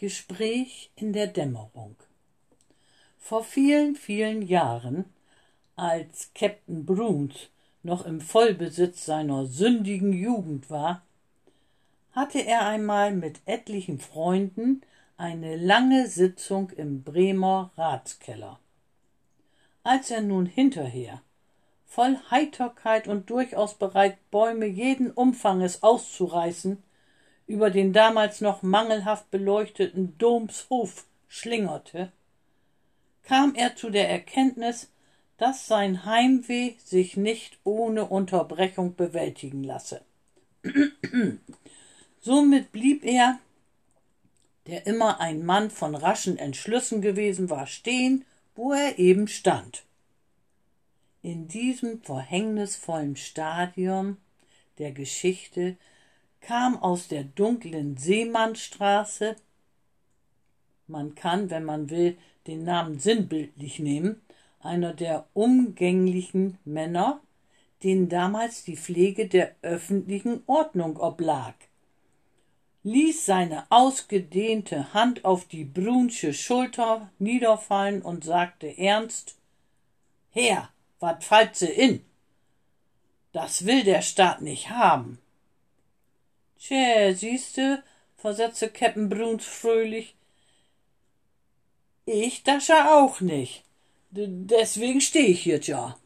Gespräch in der Dämmerung. Vor vielen, vielen Jahren, als Captain Bruns noch im Vollbesitz seiner sündigen Jugend war, hatte er einmal mit etlichen Freunden eine lange Sitzung im Bremer Ratskeller. Als er nun hinterher, voll Heiterkeit und durchaus bereit, Bäume jeden Umfanges auszureißen, über den damals noch mangelhaft beleuchteten Domshof schlingerte, kam er zu der Erkenntnis, dass sein Heimweh sich nicht ohne Unterbrechung bewältigen lasse. Somit blieb er, der immer ein Mann von raschen Entschlüssen gewesen war, stehen, wo er eben stand. In diesem verhängnisvollen Stadium der Geschichte kam aus der dunklen Seemannstraße man kann, wenn man will, den Namen sinnbildlich nehmen, einer der umgänglichen Männer, denen damals die Pflege der öffentlichen Ordnung oblag, ließ seine ausgedehnte Hand auf die Brunsche Schulter niederfallen und sagte ernst Herr, wat fallt se in? Das will der Staat nicht haben. Tschä, siehste, versetzte Captain Bruns fröhlich. Ich dasche auch nicht. Deswegen steh ich hier ja.